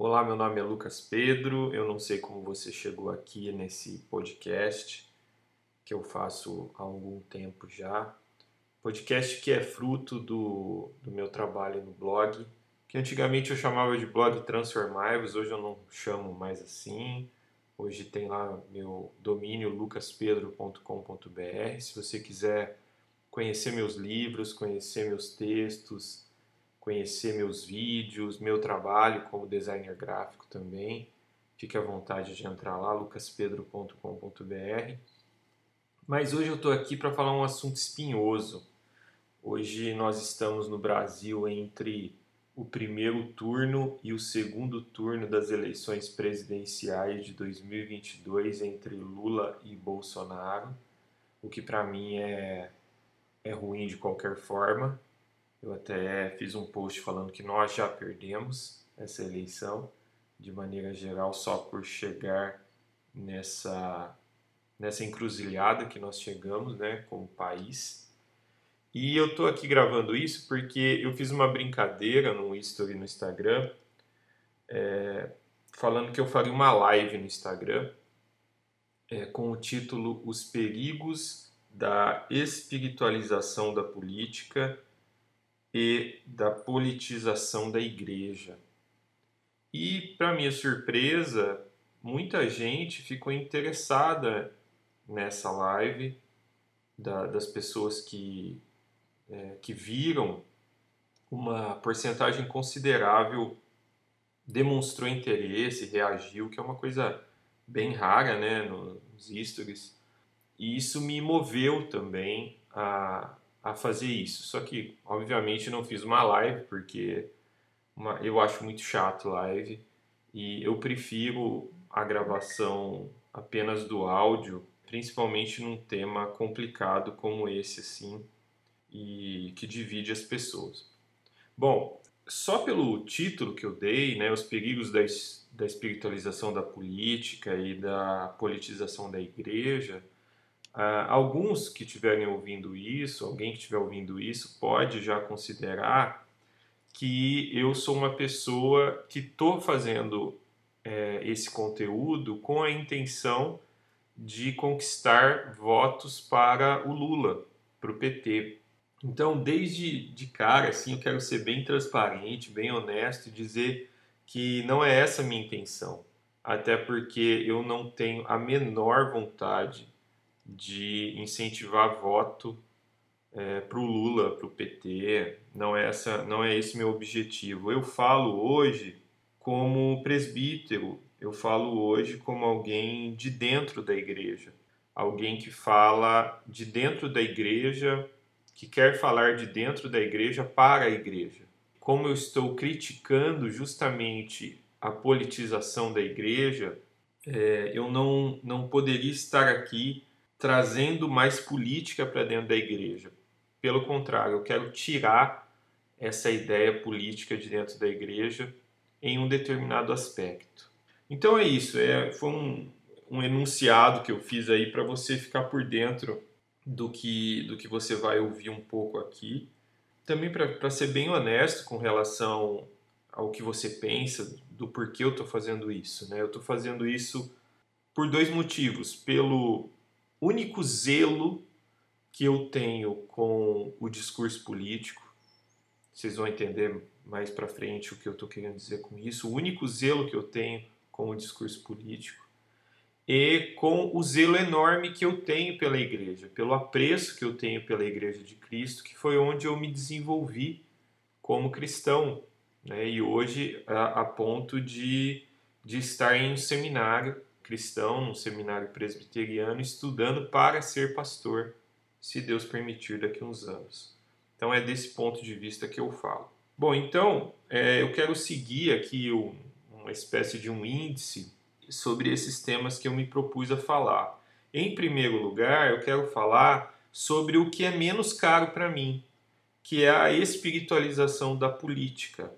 Olá, meu nome é Lucas Pedro. Eu não sei como você chegou aqui nesse podcast que eu faço há algum tempo já. Podcast que é fruto do, do meu trabalho no blog, que antigamente eu chamava de blog Transformables, hoje eu não chamo mais assim. Hoje tem lá meu domínio lucaspedro.com.br. Se você quiser conhecer meus livros, conhecer meus textos, conhecer meus vídeos, meu trabalho como designer gráfico também, fique à vontade de entrar lá, lucaspedro.com.br. Mas hoje eu estou aqui para falar um assunto espinhoso. Hoje nós estamos no Brasil entre o primeiro turno e o segundo turno das eleições presidenciais de 2022 entre Lula e Bolsonaro, o que para mim é, é ruim de qualquer forma. Eu até fiz um post falando que nós já perdemos essa eleição, de maneira geral, só por chegar nessa, nessa encruzilhada que nós chegamos, né, como país. E eu tô aqui gravando isso porque eu fiz uma brincadeira no story no Instagram, é, falando que eu faria uma live no Instagram é, com o título Os Perigos da Espiritualização da Política e da politização da igreja. E, para minha surpresa, muita gente ficou interessada nessa live, da, das pessoas que, é, que viram, uma porcentagem considerável demonstrou interesse, reagiu, que é uma coisa bem rara né, nos stories. E isso me moveu também a, a fazer isso. Só que, obviamente, não fiz uma live, porque uma, eu acho muito chato live e eu prefiro a gravação apenas do áudio, principalmente num tema complicado como esse, assim, e que divide as pessoas. Bom, só pelo título que eu dei, né, os perigos da, da espiritualização da política e da politização da igreja, Uh, alguns que estiverem ouvindo isso, alguém que estiver ouvindo isso, pode já considerar que eu sou uma pessoa que estou fazendo é, esse conteúdo com a intenção de conquistar votos para o Lula, para o PT. Então, desde de cara, assim, eu quero ser bem transparente, bem honesto e dizer que não é essa a minha intenção. Até porque eu não tenho a menor vontade de incentivar voto é, para o Lula, para o PT. Não é, essa, não é esse meu objetivo. Eu falo hoje como presbítero, eu falo hoje como alguém de dentro da igreja, alguém que fala de dentro da igreja, que quer falar de dentro da igreja para a igreja. Como eu estou criticando justamente a politização da igreja, é, eu não, não poderia estar aqui trazendo mais política para dentro da igreja. Pelo contrário, eu quero tirar essa ideia política de dentro da igreja em um determinado aspecto. Então é isso, é, foi um, um enunciado que eu fiz aí para você ficar por dentro do que, do que você vai ouvir um pouco aqui. Também para ser bem honesto com relação ao que você pensa, do porquê eu estou fazendo isso. Né? Eu estou fazendo isso por dois motivos. Pelo único zelo que eu tenho com o discurso político, vocês vão entender mais para frente o que eu estou querendo dizer com isso, o único zelo que eu tenho com o discurso político e com o zelo enorme que eu tenho pela igreja, pelo apreço que eu tenho pela igreja de Cristo, que foi onde eu me desenvolvi como cristão, né? e hoje a, a ponto de, de estar em um seminário cristão, num seminário presbiteriano, estudando para ser pastor, se Deus permitir daqui a uns anos. Então é desse ponto de vista que eu falo. Bom, então é, eu quero seguir aqui um, uma espécie de um índice sobre esses temas que eu me propus a falar. Em primeiro lugar, eu quero falar sobre o que é menos caro para mim, que é a espiritualização da política.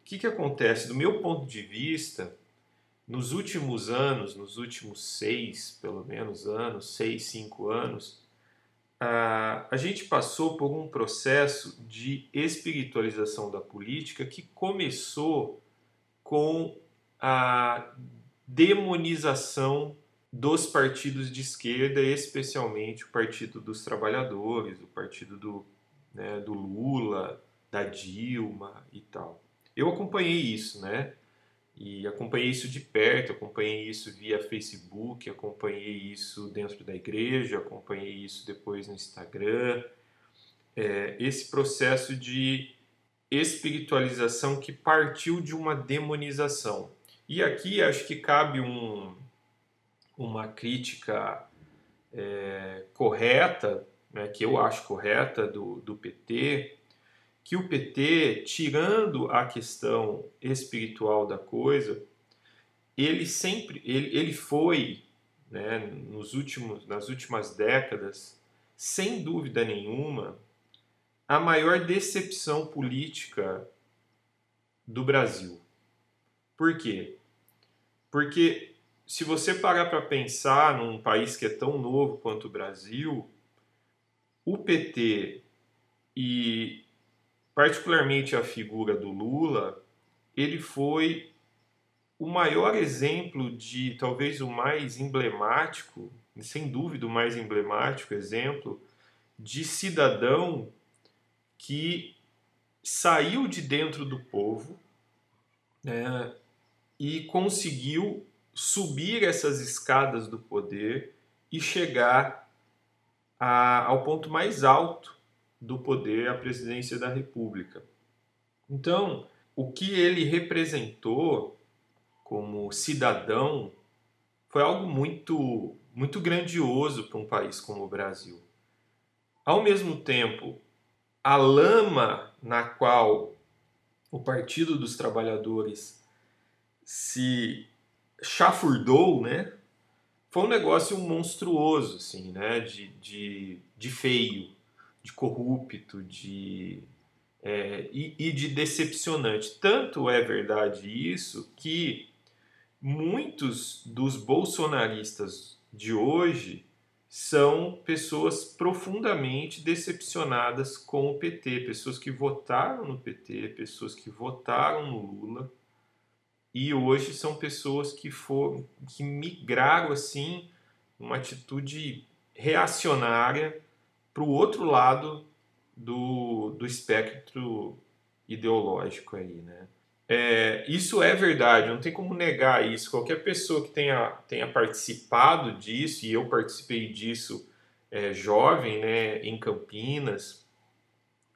O que, que acontece? Do meu ponto de vista, nos últimos anos, nos últimos seis, pelo menos anos, seis, cinco anos, a, gente passou por um processo de espiritualização da política que começou com a demonização dos partidos de esquerda, especialmente o Partido dos Trabalhadores, o partido do, né, do Lula, da Dilma e tal. Eu acompanhei isso, né? E acompanhei isso de perto, acompanhei isso via Facebook, acompanhei isso dentro da igreja, acompanhei isso depois no Instagram. É, esse processo de espiritualização que partiu de uma demonização. E aqui acho que cabe um, uma crítica é, correta, né, que eu acho correta, do, do PT, que o PT, tirando a questão espiritual da coisa, ele sempre, ele, ele foi, né, nos últimos, nas últimas décadas, sem dúvida nenhuma, a maior decepção política do Brasil. Por quê? Porque se você parar para pensar num país que é tão novo quanto o Brasil, o PT e particularmente a figura do Lula, ele foi o maior exemplo de, talvez o mais emblemático, sem dúvida o mais emblemático exemplo, de cidadão que saiu de dentro do povo né, e conseguiu subir essas escadas do poder e chegar a, ao ponto mais alto do poder, a presidência da República. Então, o que ele representou como cidadão foi algo muito, muito grandioso para um país como o Brasil. Ao mesmo tempo, a lama na qual o Partido dos Trabalhadores se chafurdou, né? Foi um negócio monstruoso, assim, né? De, de, de feio de corrupto, de é, e, e, de decepcionante. Tanto é verdade isso que muitos dos bolsonaristas de hoje são pessoas profundamente decepcionadas com o PT, pessoas que votaram no PT, pessoas que votaram no Lula e hoje são pessoas que foram que migraram assim uma atitude reacionária para o outro lado do, do espectro ideológico aí, né? É, isso é verdade, não tem como negar isso. Qualquer pessoa que tenha, tenha participado disso, e eu participei disso é, jovem, né, em Campinas,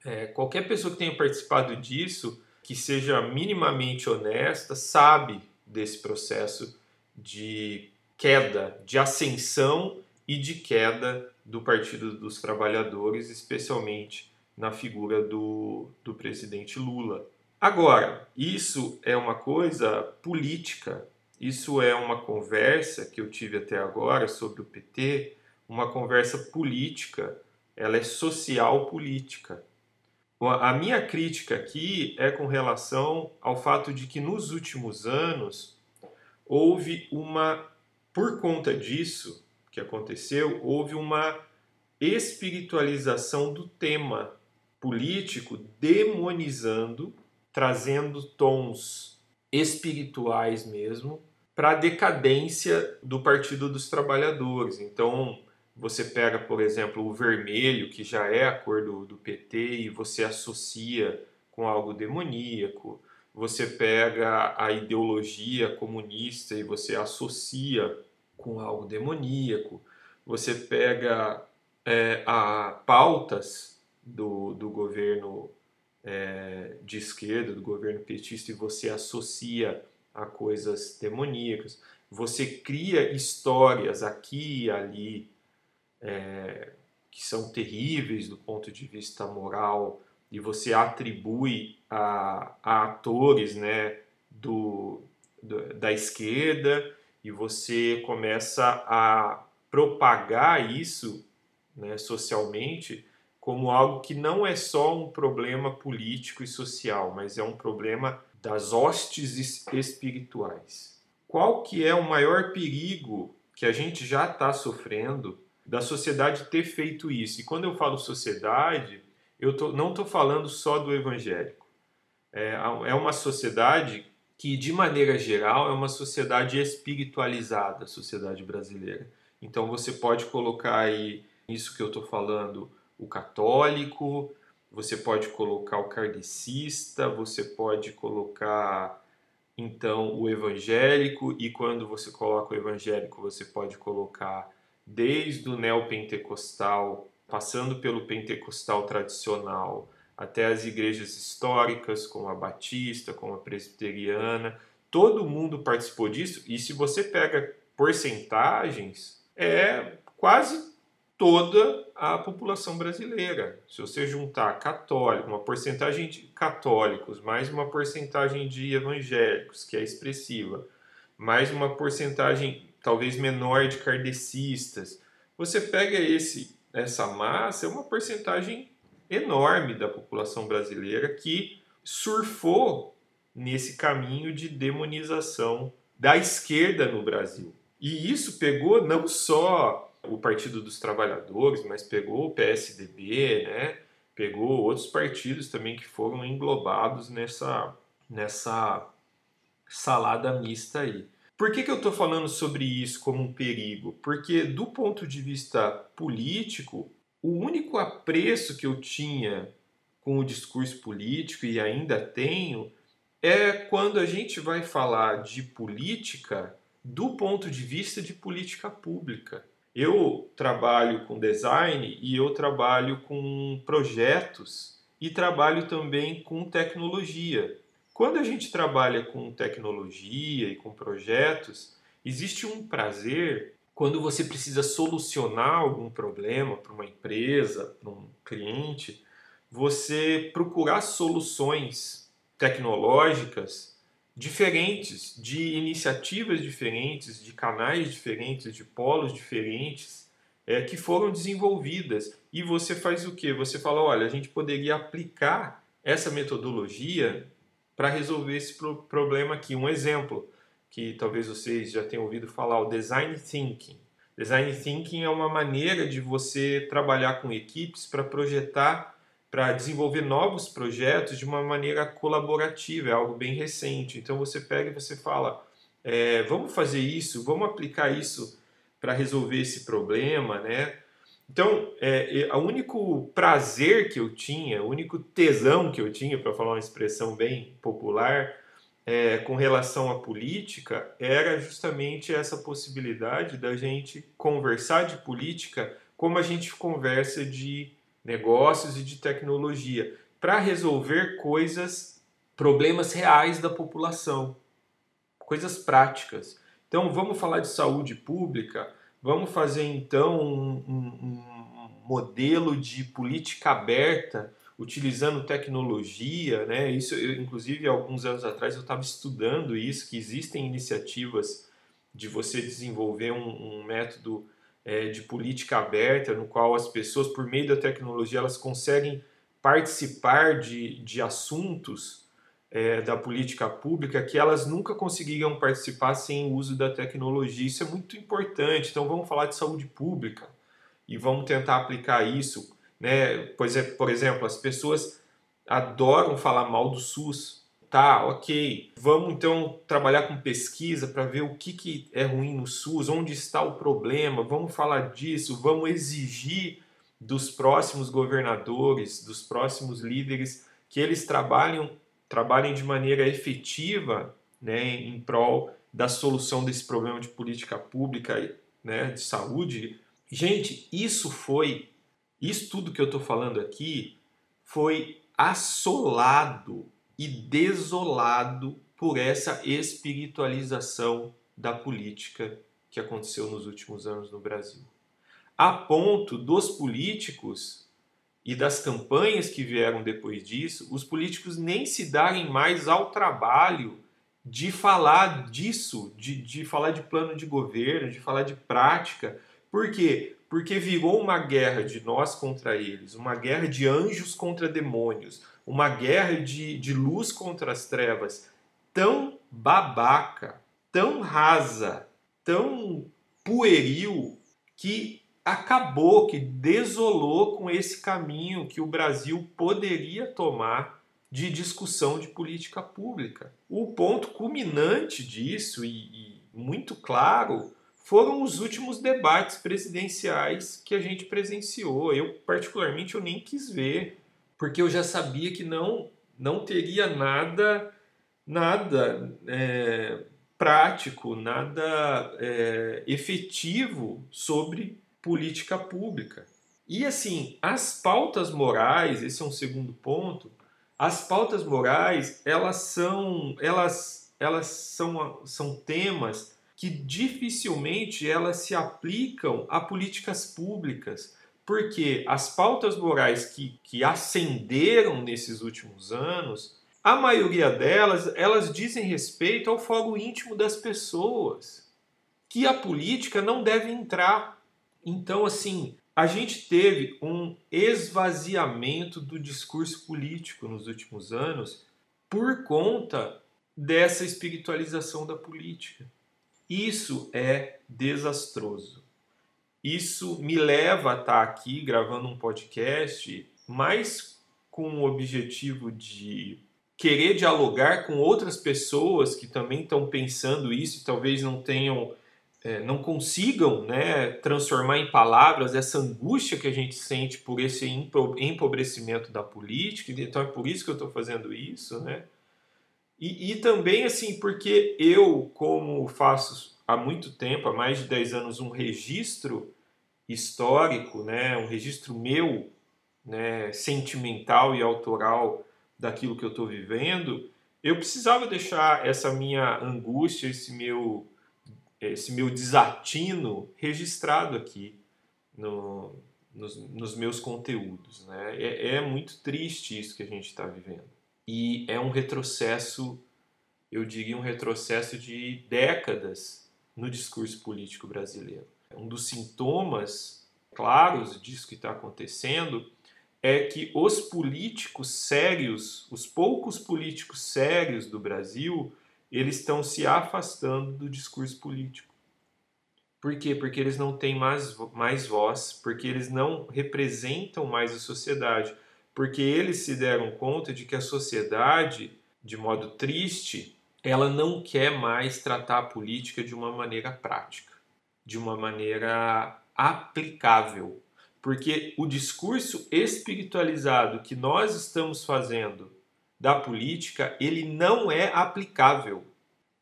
é, qualquer pessoa que tenha participado disso, que seja minimamente honesta, sabe desse processo de queda, de ascensão e de queda do Partido dos Trabalhadores, especialmente na figura do, do presidente Lula. Agora, isso é uma coisa política, isso é uma conversa que eu tive até agora sobre o PT, uma conversa política, ela é social política. A minha crítica aqui é com relação ao fato de que nos últimos anos houve uma, por conta disso, que aconteceu, houve uma espiritualização do tema político, demonizando, trazendo tons espirituais mesmo para a decadência do Partido dos Trabalhadores. Então, você pega, por exemplo, o vermelho, que já é a cor do, do PT, e você associa com algo demoníaco. Você pega a ideologia comunista e você associa com algo demoníaco, você pega é, a pautas do, do governo é, de esquerda, do governo petista, e você associa a coisas demoníacas. Você cria histórias aqui e ali é, que são terríveis do ponto de vista moral e você atribui a, a atores né, do, do, da esquerda e você começa a propagar isso né, socialmente como algo que não é só um problema político e social, mas é um problema das hostes espirituais. Qual que é o maior perigo que a gente já está sofrendo da sociedade ter feito isso? E quando eu falo sociedade, eu tô, não estou falando só do evangélico. É, é uma sociedade que, de maneira geral, é uma sociedade espiritualizada, a sociedade brasileira. Então você pode colocar aí isso que eu estou falando, o católico, você pode colocar o kardecista, você pode colocar então o evangélico, e quando você coloca o evangélico, você pode colocar desde o neopentecostal, passando pelo pentecostal tradicional, até as igrejas históricas, como a batista, como a presbiteriana, todo mundo participou disso, e se você pega porcentagens, é quase toda a população brasileira. Se você juntar católico, uma porcentagem de católicos, mais uma porcentagem de evangélicos, que é expressiva, mais uma porcentagem talvez menor de kardecistas, você pega esse essa massa, é uma porcentagem enorme da população brasileira que surfou nesse caminho de demonização da esquerda no Brasil. E isso pegou não só o Partido dos Trabalhadores, mas pegou o PSDB, né? Pegou outros partidos também que foram englobados nessa, nessa salada mista aí. Por que, que eu estou falando sobre isso como um perigo? Porque, do ponto de vista político, o único apreço que eu tinha com o discurso político e ainda tenho é quando a gente vai falar de política do ponto de vista de política pública. Eu trabalho com design e eu trabalho com projetos e trabalho também com tecnologia. Quando a gente trabalha com tecnologia e com projetos, existe um prazer quando você precisa solucionar algum problema para uma empresa, para um cliente, você procurar soluções tecnológicas diferentes, de iniciativas diferentes, de canais diferentes, de polos diferentes é, que foram desenvolvidas. E você faz o que? Você fala: olha, a gente poderia aplicar essa metodologia para resolver esse pro problema aqui. Um exemplo que talvez vocês já tenham ouvido falar, o design thinking. Design thinking é uma maneira de você trabalhar com equipes para projetar para desenvolver novos projetos de uma maneira colaborativa, é algo bem recente. Então você pega e você fala, é, vamos fazer isso, vamos aplicar isso para resolver esse problema, né? Então, é, o único prazer que eu tinha, o único tesão que eu tinha, para falar uma expressão bem popular, é, com relação à política, era justamente essa possibilidade da gente conversar de política como a gente conversa de negócios e de tecnologia, para resolver coisas, problemas reais da população, coisas práticas. Então, vamos falar de saúde pública, vamos fazer então um, um, um modelo de política aberta utilizando tecnologia, né? Isso, eu, inclusive, alguns anos atrás eu estava estudando isso, que existem iniciativas de você desenvolver um, um método é, de política aberta, no qual as pessoas, por meio da tecnologia, elas conseguem participar de, de assuntos é, da política pública que elas nunca conseguiriam participar sem o uso da tecnologia. Isso é muito importante. Então, vamos falar de saúde pública e vamos tentar aplicar isso. Né? Pois é, por exemplo, as pessoas adoram falar mal do SUS, Tá, ok. Vamos então trabalhar com pesquisa para ver o que, que é ruim no SUS, onde está o problema, vamos falar disso, vamos exigir dos próximos governadores, dos próximos líderes, que eles trabalhem, trabalhem de maneira efetiva né, em prol da solução desse problema de política pública, né, de saúde. Gente, isso foi, isso tudo que eu estou falando aqui, foi assolado e desolado por essa espiritualização da política que aconteceu nos últimos anos no Brasil. A ponto dos políticos e das campanhas que vieram depois disso, os políticos nem se darem mais ao trabalho de falar disso, de, de falar de plano de governo, de falar de prática. Por quê? Porque virou uma guerra de nós contra eles, uma guerra de anjos contra demônios, uma guerra de, de luz contra as trevas tão babaca, tão rasa, tão pueril, que acabou, que desolou com esse caminho que o Brasil poderia tomar de discussão de política pública. O ponto culminante disso, e, e muito claro, foram os últimos debates presidenciais que a gente presenciou. Eu, particularmente, eu nem quis ver, porque eu já sabia que não, não teria nada, nada é, prático, nada é, efetivo sobre política pública. E assim, as pautas morais, esse é um segundo ponto, as pautas morais, elas são, elas, elas são, são temas que dificilmente elas se aplicam a políticas públicas, porque as pautas morais que, que ascenderam nesses últimos anos, a maioria delas, elas dizem respeito ao fogo íntimo das pessoas, que a política não deve entrar. Então, assim, a gente teve um esvaziamento do discurso político nos últimos anos por conta dessa espiritualização da política. Isso é desastroso. Isso me leva a estar aqui gravando um podcast mais com o objetivo de querer dialogar com outras pessoas que também estão pensando isso e talvez não tenham é, não consigam né, transformar em palavras essa angústia que a gente sente por esse empobrecimento da política, então é por isso que eu estou fazendo isso, né? E, e, também, assim, porque eu, como faço há muito tempo, há mais de 10 anos, um registro histórico, né, um registro meu, né, sentimental e autoral daquilo que eu estou vivendo, eu precisava deixar essa minha angústia, esse meu esse meu desatino registrado aqui no, nos, nos, meus conteúdos. Né? É, é, muito triste isso que a gente está vivendo. E é um retrocesso, eu diria um retrocesso de décadas no discurso político brasileiro. Um dos sintomas claros disso que está acontecendo é que os políticos sérios, os poucos políticos sérios do Brasil, eles estão se afastando do discurso político. Por quê? Porque eles não têm mais, mais voz, porque eles não representam mais a sociedade, porque eles se deram conta de que a sociedade, de modo triste, ela não quer mais tratar a política de uma maneira prática, de uma maneira aplicável. Porque o discurso espiritualizado que nós estamos fazendo da política, ele não é aplicável.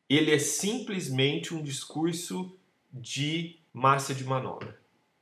Ele é simplesmente um discurso de massa de manobra.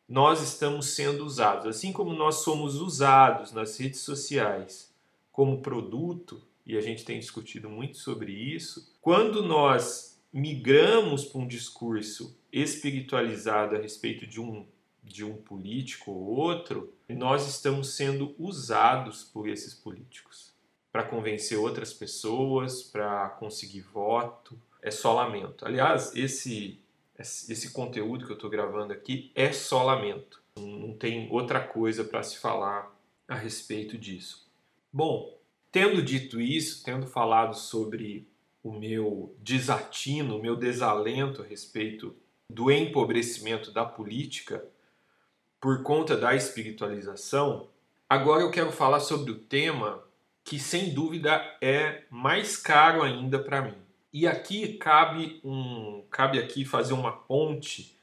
Nós estamos sendo usados, assim como nós somos usados nas redes sociais como produto, e a gente tem discutido muito sobre isso, quando nós migramos para um discurso espiritualizado a respeito de um, de um político ou outro, nós estamos sendo usados por esses políticos para convencer outras pessoas, para conseguir voto. É só lamento. Aliás, esse, esse conteúdo que eu estou gravando aqui é só lamento. Não tem outra coisa para se falar a respeito disso. Bom, tendo dito isso, tendo falado sobre o meu desatino, o meu desalento a respeito do empobrecimento da política por conta da espiritualização, agora eu quero falar sobre o tema que sem dúvida é mais caro ainda para mim. E aqui cabe um cabe aqui fazer uma ponte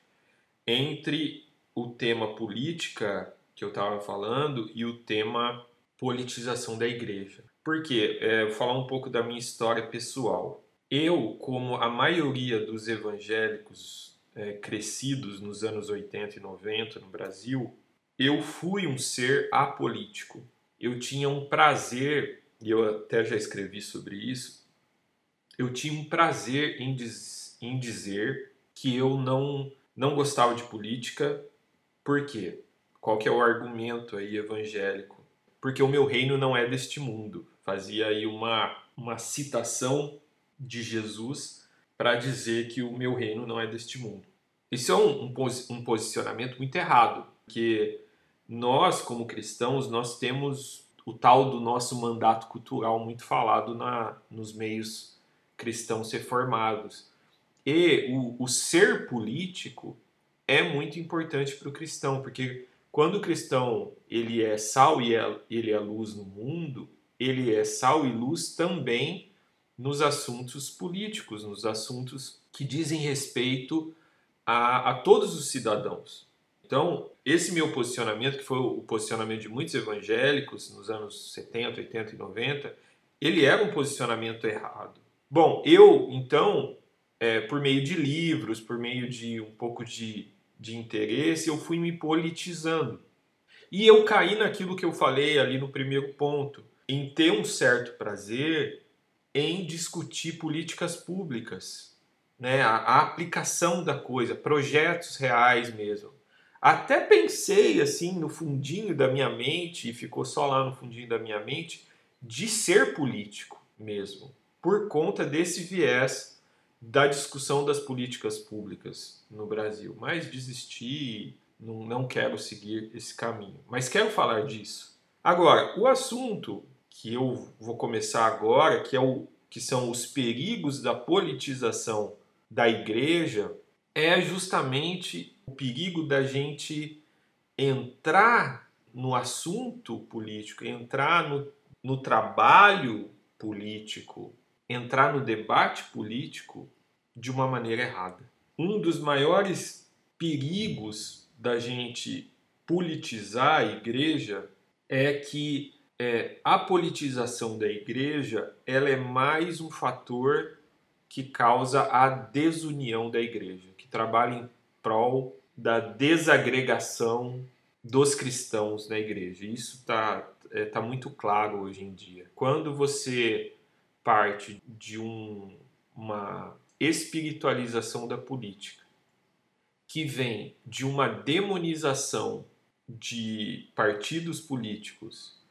entre o tema política que eu estava falando e o tema politização da igreja. Por quê? É, vou falar um pouco da minha história pessoal. Eu, como a maioria dos evangélicos é, crescidos nos anos 80 e 90 no Brasil, eu fui um ser apolítico eu tinha um prazer, e eu até já escrevi sobre isso, eu tinha um prazer em, diz, em dizer que eu não, não gostava de política. Por quê? Qual que é o argumento aí evangélico? Porque o meu reino não é deste mundo. Fazia aí uma, uma citação de Jesus para dizer que o meu reino não é deste mundo. Isso é um, um, um posicionamento muito errado, porque nós, como cristãos, nós temos o tal do nosso mandato cultural muito falado na, nos meios cristãos reformados. E o, o ser político é muito importante para o cristão, porque quando o cristão ele é sal e é, ele é luz no mundo, ele é sal e luz também nos assuntos políticos, nos assuntos que dizem respeito a, a todos os cidadãos. Então, esse meu posicionamento, que foi o posicionamento de muitos evangélicos nos anos 70, 80 e 90, ele era um posicionamento errado. Bom, eu, então, é, por meio de livros, por meio de um pouco de, de interesse, eu fui me politizando. E eu caí naquilo que eu falei ali no primeiro ponto, em ter um certo prazer em discutir políticas públicas, né? a, a aplicação da coisa, projetos reais mesmo. Até pensei assim no fundinho da minha mente, e ficou só lá no fundinho da minha mente, de ser político mesmo, por conta desse viés da discussão das políticas públicas no Brasil. Mas desisti, não, não quero seguir esse caminho. Mas quero falar disso. Agora, o assunto que eu vou começar agora, que, é o, que são os perigos da politização da igreja, é justamente o perigo da gente entrar no assunto político, entrar no, no trabalho político, entrar no debate político de uma maneira errada. Um dos maiores perigos da gente politizar a igreja é que é, a politização da igreja ela é mais um fator que causa a desunião da igreja, que trabalha em prol da desagregação dos cristãos na igreja. Isso está é, tá muito claro hoje em dia. Quando você parte de um, uma espiritualização da política, que vem de uma demonização de partidos políticos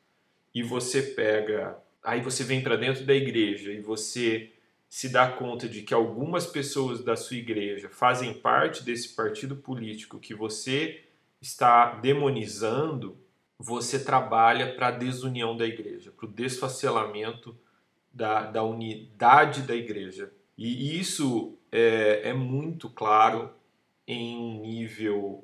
e você pega, aí você vem para dentro da igreja e você se dá conta de que algumas pessoas da sua igreja fazem parte desse partido político que você está demonizando, você trabalha para a desunião da igreja, para o desfacelamento da, da unidade da igreja. E isso é, é muito claro em um nível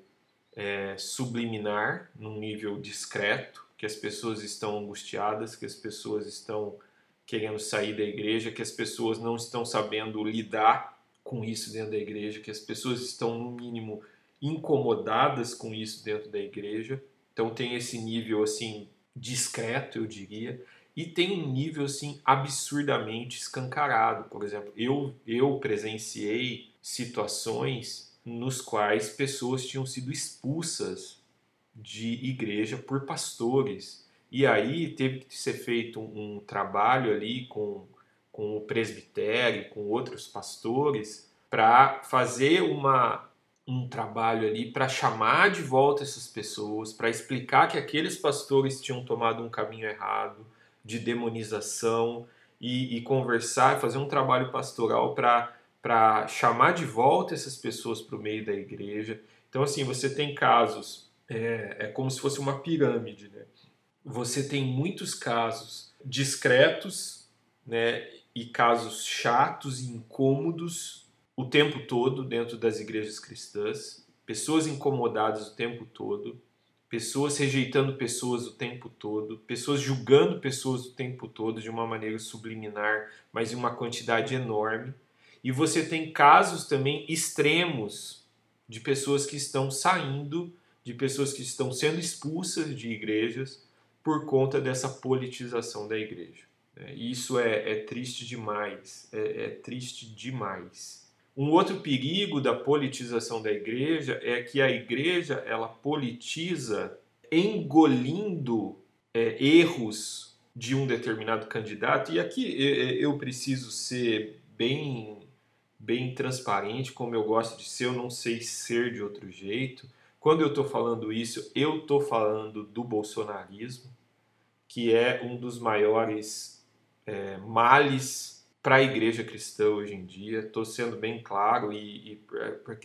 é, subliminar, num nível discreto, que as pessoas estão angustiadas, que as pessoas estão querendo sair da igreja, que as pessoas não estão sabendo lidar com isso dentro da igreja, que as pessoas estão, no mínimo, incomodadas com isso dentro da igreja. Então tem esse nível assim discreto, eu diria, e tem um nível assim absurdamente escancarado. Por exemplo, eu eu presenciei situações nos quais pessoas tinham sido expulsas de igreja por pastores. E aí teve que ser feito um, um trabalho ali com, com o presbitério, com outros pastores, para fazer uma, um trabalho ali para chamar de volta essas pessoas, para explicar que aqueles pastores tinham tomado um caminho errado de demonização e, e conversar, fazer um trabalho pastoral para chamar de volta essas pessoas para o meio da igreja. Então, assim, você tem casos é, é como se fosse uma pirâmide. Né? Você tem muitos casos discretos né, e casos chatos e incômodos o tempo todo dentro das igrejas cristãs, pessoas incomodadas o tempo todo, pessoas rejeitando pessoas o tempo todo, pessoas julgando pessoas o tempo todo de uma maneira subliminar, mas em uma quantidade enorme. E você tem casos também extremos de pessoas que estão saindo de pessoas que estão sendo expulsas de igrejas por conta dessa politização da igreja. É, isso é, é triste demais, é, é triste demais. Um outro perigo da politização da igreja é que a igreja ela politiza engolindo é, erros de um determinado candidato. E aqui eu preciso ser bem, bem transparente, como eu gosto de ser, eu não sei ser de outro jeito. Quando eu estou falando isso, eu estou falando do bolsonarismo, que é um dos maiores é, males para a igreja cristã hoje em dia. Estou sendo bem claro e, e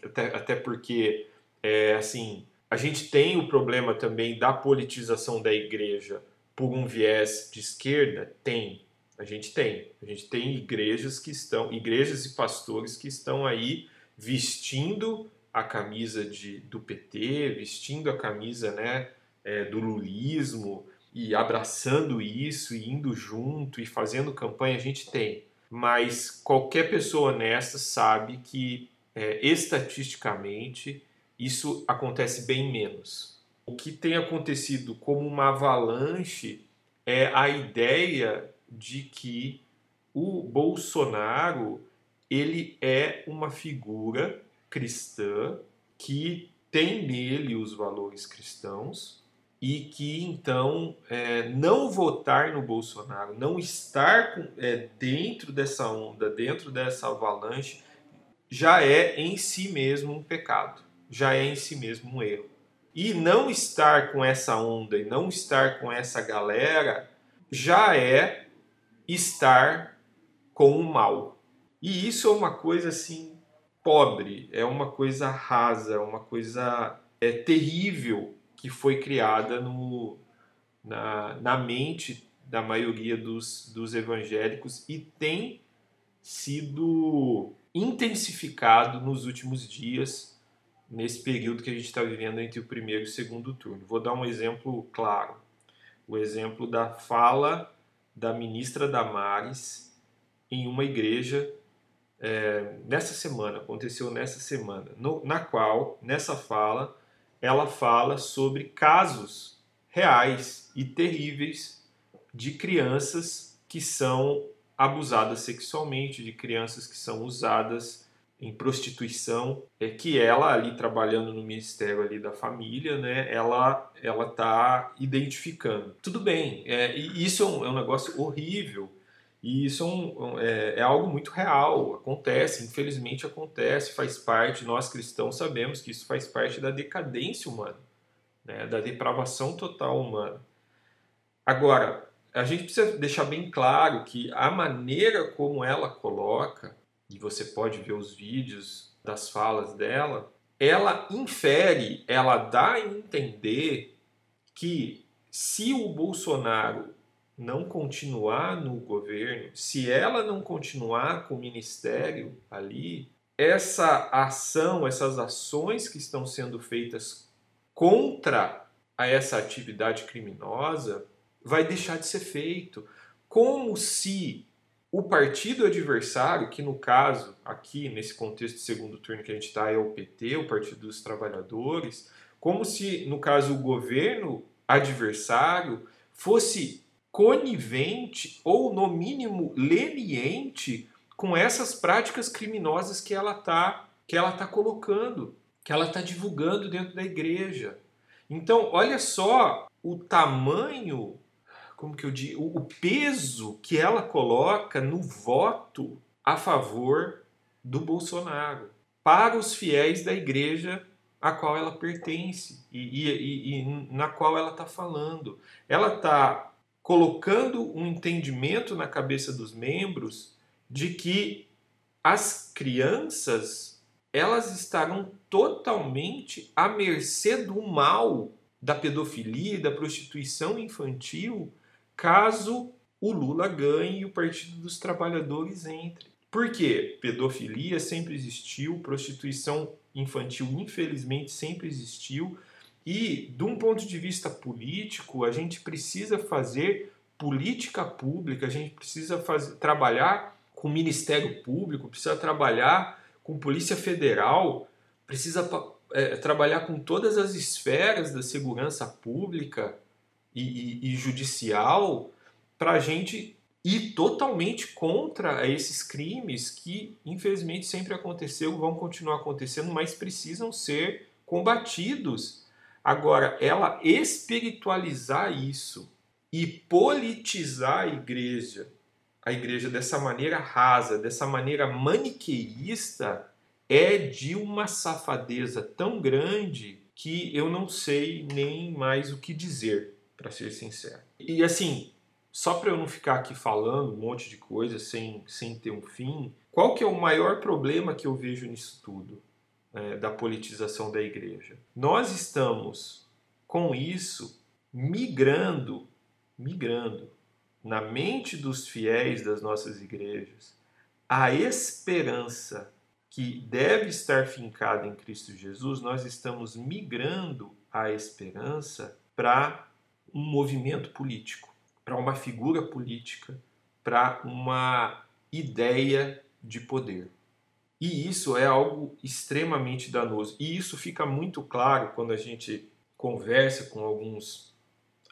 até, até, porque é, assim a gente tem o problema também da politização da igreja por um viés de esquerda. Tem, a gente tem. A gente tem igrejas que estão, igrejas e pastores que estão aí vestindo a camisa de, do PT, vestindo a camisa né, é, do lulismo e abraçando isso e indo junto e fazendo campanha, a gente tem. Mas qualquer pessoa honesta sabe que é, estatisticamente isso acontece bem menos. O que tem acontecido como uma avalanche é a ideia de que o Bolsonaro ele é uma figura cristã que tem nele os valores cristãos e que então é, não votar no Bolsonaro, não estar é, dentro dessa onda, dentro dessa avalanche, já é em si mesmo um pecado, já é em si mesmo um erro. E não estar com essa onda e não estar com essa galera já é estar com o mal. E isso é uma coisa assim pobre, é uma coisa rasa, é uma coisa é, terrível que foi criada no, na, na mente da maioria dos, dos evangélicos e tem sido intensificado nos últimos dias, nesse período que a gente está vivendo entre o primeiro e o segundo turno. Vou dar um exemplo claro. O exemplo da fala da ministra Damares em uma igreja é, nessa semana, aconteceu nessa semana, no, na qual, nessa fala, ela fala sobre casos reais e terríveis de crianças que são abusadas sexualmente, de crianças que são usadas em prostituição, é que ela ali trabalhando no ministério ali da família, né, ela ela tá identificando. Tudo bem, é, e isso é um, é um negócio horrível e isso é, um, é, é, algo muito real, acontece, infelizmente acontece, faz parte, nós cristãos sabemos que isso faz parte da decadência humana, né, da depravação total humana. Agora, a gente precisa deixar bem claro que a maneira como ela coloca, e você pode ver os vídeos das falas dela, ela infere, ela dá a entender que se o Bolsonaro não continuar no governo, se ela não continuar com o ministério ali, essa ação, essas ações que estão sendo feitas contra a essa atividade criminosa vai deixar de ser feito, como se o partido adversário, que no caso, aqui nesse contexto de segundo turno que a gente está, é o PT, o Partido dos Trabalhadores, como se, no caso, o governo adversário fosse conivente ou, no mínimo, leniente com essas práticas criminosas que ela está que ela tá colocando, que ela está divulgando dentro da igreja. Então, olha só o tamanho, como que eu digo, o peso que ela coloca no voto a favor do Bolsonaro para os fiéis da igreja a qual ela pertence e, e, e na qual ela está falando. Ela está colocando um entendimento na cabeça dos membros de que as crianças elas estarão totalmente à mercê do mal da pedofilia e da prostituição infantil caso o Lula ganhe e o Partido dos Trabalhadores entre. Por quê? Pedofilia sempre existiu, prostituição infantil infelizmente sempre existiu, e, de um ponto de vista político, a gente precisa fazer política pública, a gente precisa fazer, trabalhar com o Ministério Público, precisa trabalhar com Polícia Federal, precisa é, trabalhar com todas as esferas da segurança pública e, e, e judicial para a gente ir totalmente contra esses crimes que, infelizmente, sempre aconteceu, vão continuar acontecendo, mas precisam ser combatidos Agora, ela espiritualizar isso e politizar a igreja, a igreja dessa maneira rasa, dessa maneira maniqueísta, é de uma safadeza tão grande que eu não sei nem mais o que dizer, para ser sincero. E assim, só para eu não ficar aqui falando um monte de coisa sem, sem ter um fim, qual que é o maior problema que eu vejo nisso tudo? É, da politização da igreja. Nós estamos, com isso, migrando, migrando na mente dos fiéis das nossas igrejas a esperança que deve estar fincada em Cristo Jesus, nós estamos migrando a esperança para um movimento político, para uma figura política, para uma ideia de poder. E isso é algo extremamente danoso. E isso fica muito claro quando a gente conversa com alguns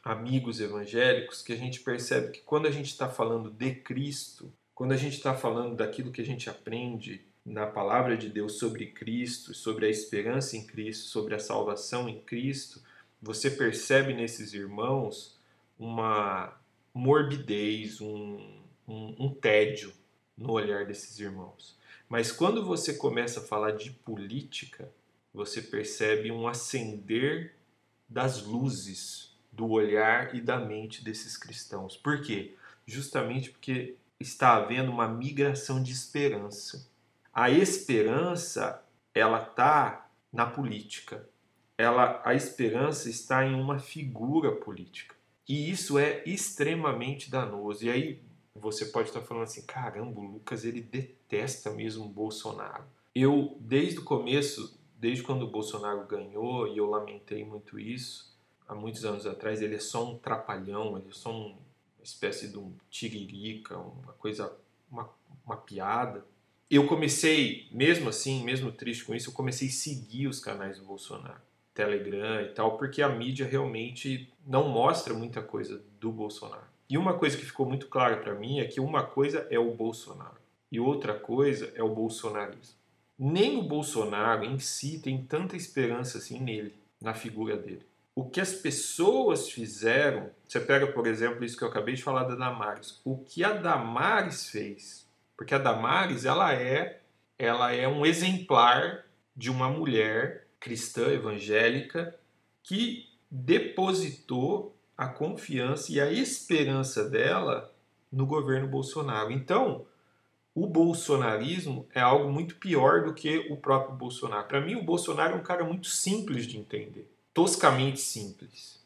amigos evangélicos, que a gente percebe que quando a gente está falando de Cristo, quando a gente está falando daquilo que a gente aprende na palavra de Deus sobre Cristo, sobre a esperança em Cristo, sobre a salvação em Cristo, você percebe nesses irmãos uma morbidez, um, um, um tédio no olhar desses irmãos. Mas quando você começa a falar de política, você percebe um acender das luzes do olhar e da mente desses cristãos. Por quê? Justamente porque está havendo uma migração de esperança. A esperança, ela está na política. Ela, a esperança está em uma figura política. E isso é extremamente danoso. E aí você pode estar falando assim, caramba, o Lucas ele detesta mesmo o Bolsonaro. Eu, desde o começo, desde quando o Bolsonaro ganhou, e eu lamentei muito isso, há muitos anos atrás, ele é só um trapalhão, ele é só um, uma espécie de um tiririca, uma coisa, uma, uma piada. Eu comecei, mesmo assim, mesmo triste com isso, eu comecei a seguir os canais do Bolsonaro. Telegram e tal, porque a mídia realmente não mostra muita coisa do Bolsonaro. E uma coisa que ficou muito clara para mim é que uma coisa é o Bolsonaro e outra coisa é o bolsonarismo. Nem o Bolsonaro em si tem tanta esperança assim nele, na figura dele. O que as pessoas fizeram, você pega, por exemplo, isso que eu acabei de falar da Damares, o que a Damares fez, porque a Damares ela é, ela é um exemplar de uma mulher cristã evangélica que depositou a confiança e a esperança dela no governo Bolsonaro. Então, o bolsonarismo é algo muito pior do que o próprio Bolsonaro. Para mim, o Bolsonaro é um cara muito simples de entender, toscamente simples.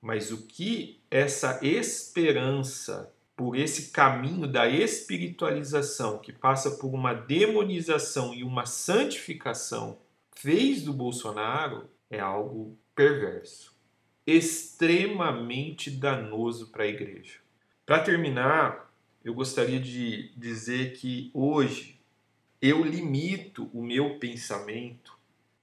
Mas o que essa esperança por esse caminho da espiritualização que passa por uma demonização e uma santificação fez do Bolsonaro é algo perverso extremamente danoso para a igreja. Para terminar, eu gostaria de dizer que hoje eu limito o meu pensamento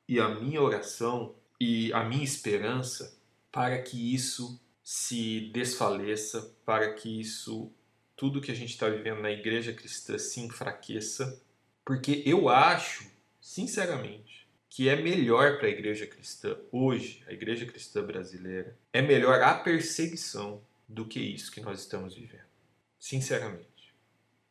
e a minha oração e a minha esperança para que isso se desfaleça, para que isso, tudo que a gente está vivendo na igreja cristã se enfraqueça, porque eu acho, sinceramente, que é melhor para a igreja cristã hoje, a igreja cristã brasileira, é melhor a perseguição do que isso que nós estamos vivendo. Sinceramente,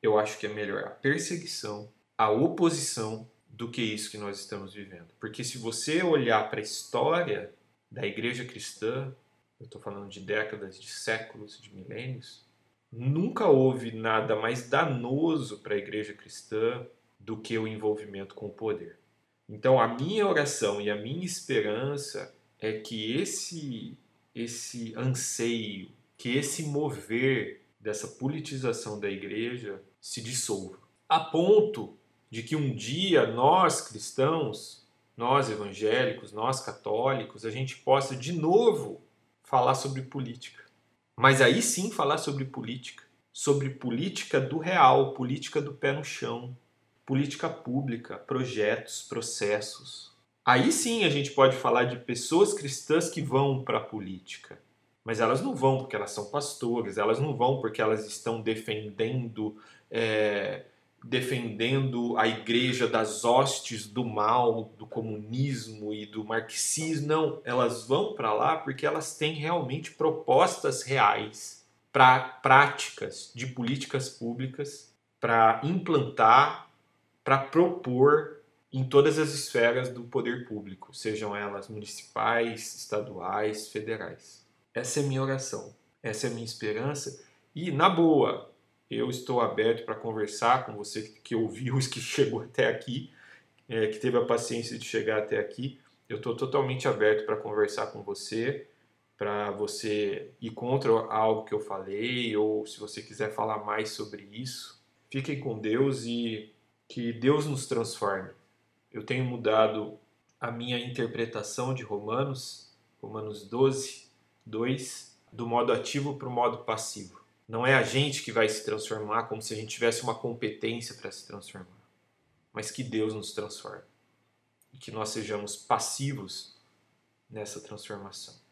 eu acho que é melhor a perseguição, a oposição do que isso que nós estamos vivendo. Porque se você olhar para a história da igreja cristã, eu estou falando de décadas, de séculos, de milênios, nunca houve nada mais danoso para a igreja cristã do que o envolvimento com o poder. Então, a minha oração e a minha esperança é que esse esse anseio, que esse mover dessa politização da igreja se dissolva, a ponto de que um dia nós cristãos, nós evangélicos, nós católicos, a gente possa de novo falar sobre política. Mas aí sim falar sobre política, sobre política do real, política do pé no chão, política pública, projetos, processos. Aí sim a gente pode falar de pessoas cristãs que vão para a política. Mas elas não vão porque elas são pastores, elas não vão porque elas estão defendendo, é, defendendo a igreja das hostes do mal, do comunismo e do marxismo. Não, elas vão para lá porque elas têm realmente propostas reais para práticas de políticas públicas para implantar para propor em todas as esferas do poder público, sejam elas municipais, estaduais, federais. Essa é minha oração, essa é minha esperança e, na boa, eu estou aberto para conversar com você que ouviu, que chegou até aqui, é, que teve a paciência de chegar até aqui. Eu estou totalmente aberto para conversar com você, para você ir contra algo que eu falei, ou se você quiser falar mais sobre isso. Fiquem com Deus e que Deus nos transforme. Eu tenho mudado a minha interpretação de Romanos, Romanos 12, 2, do modo ativo para o modo passivo. Não é a gente que vai se transformar como se a gente tivesse uma competência para se transformar, mas que Deus nos transforme e que nós sejamos passivos nessa transformação.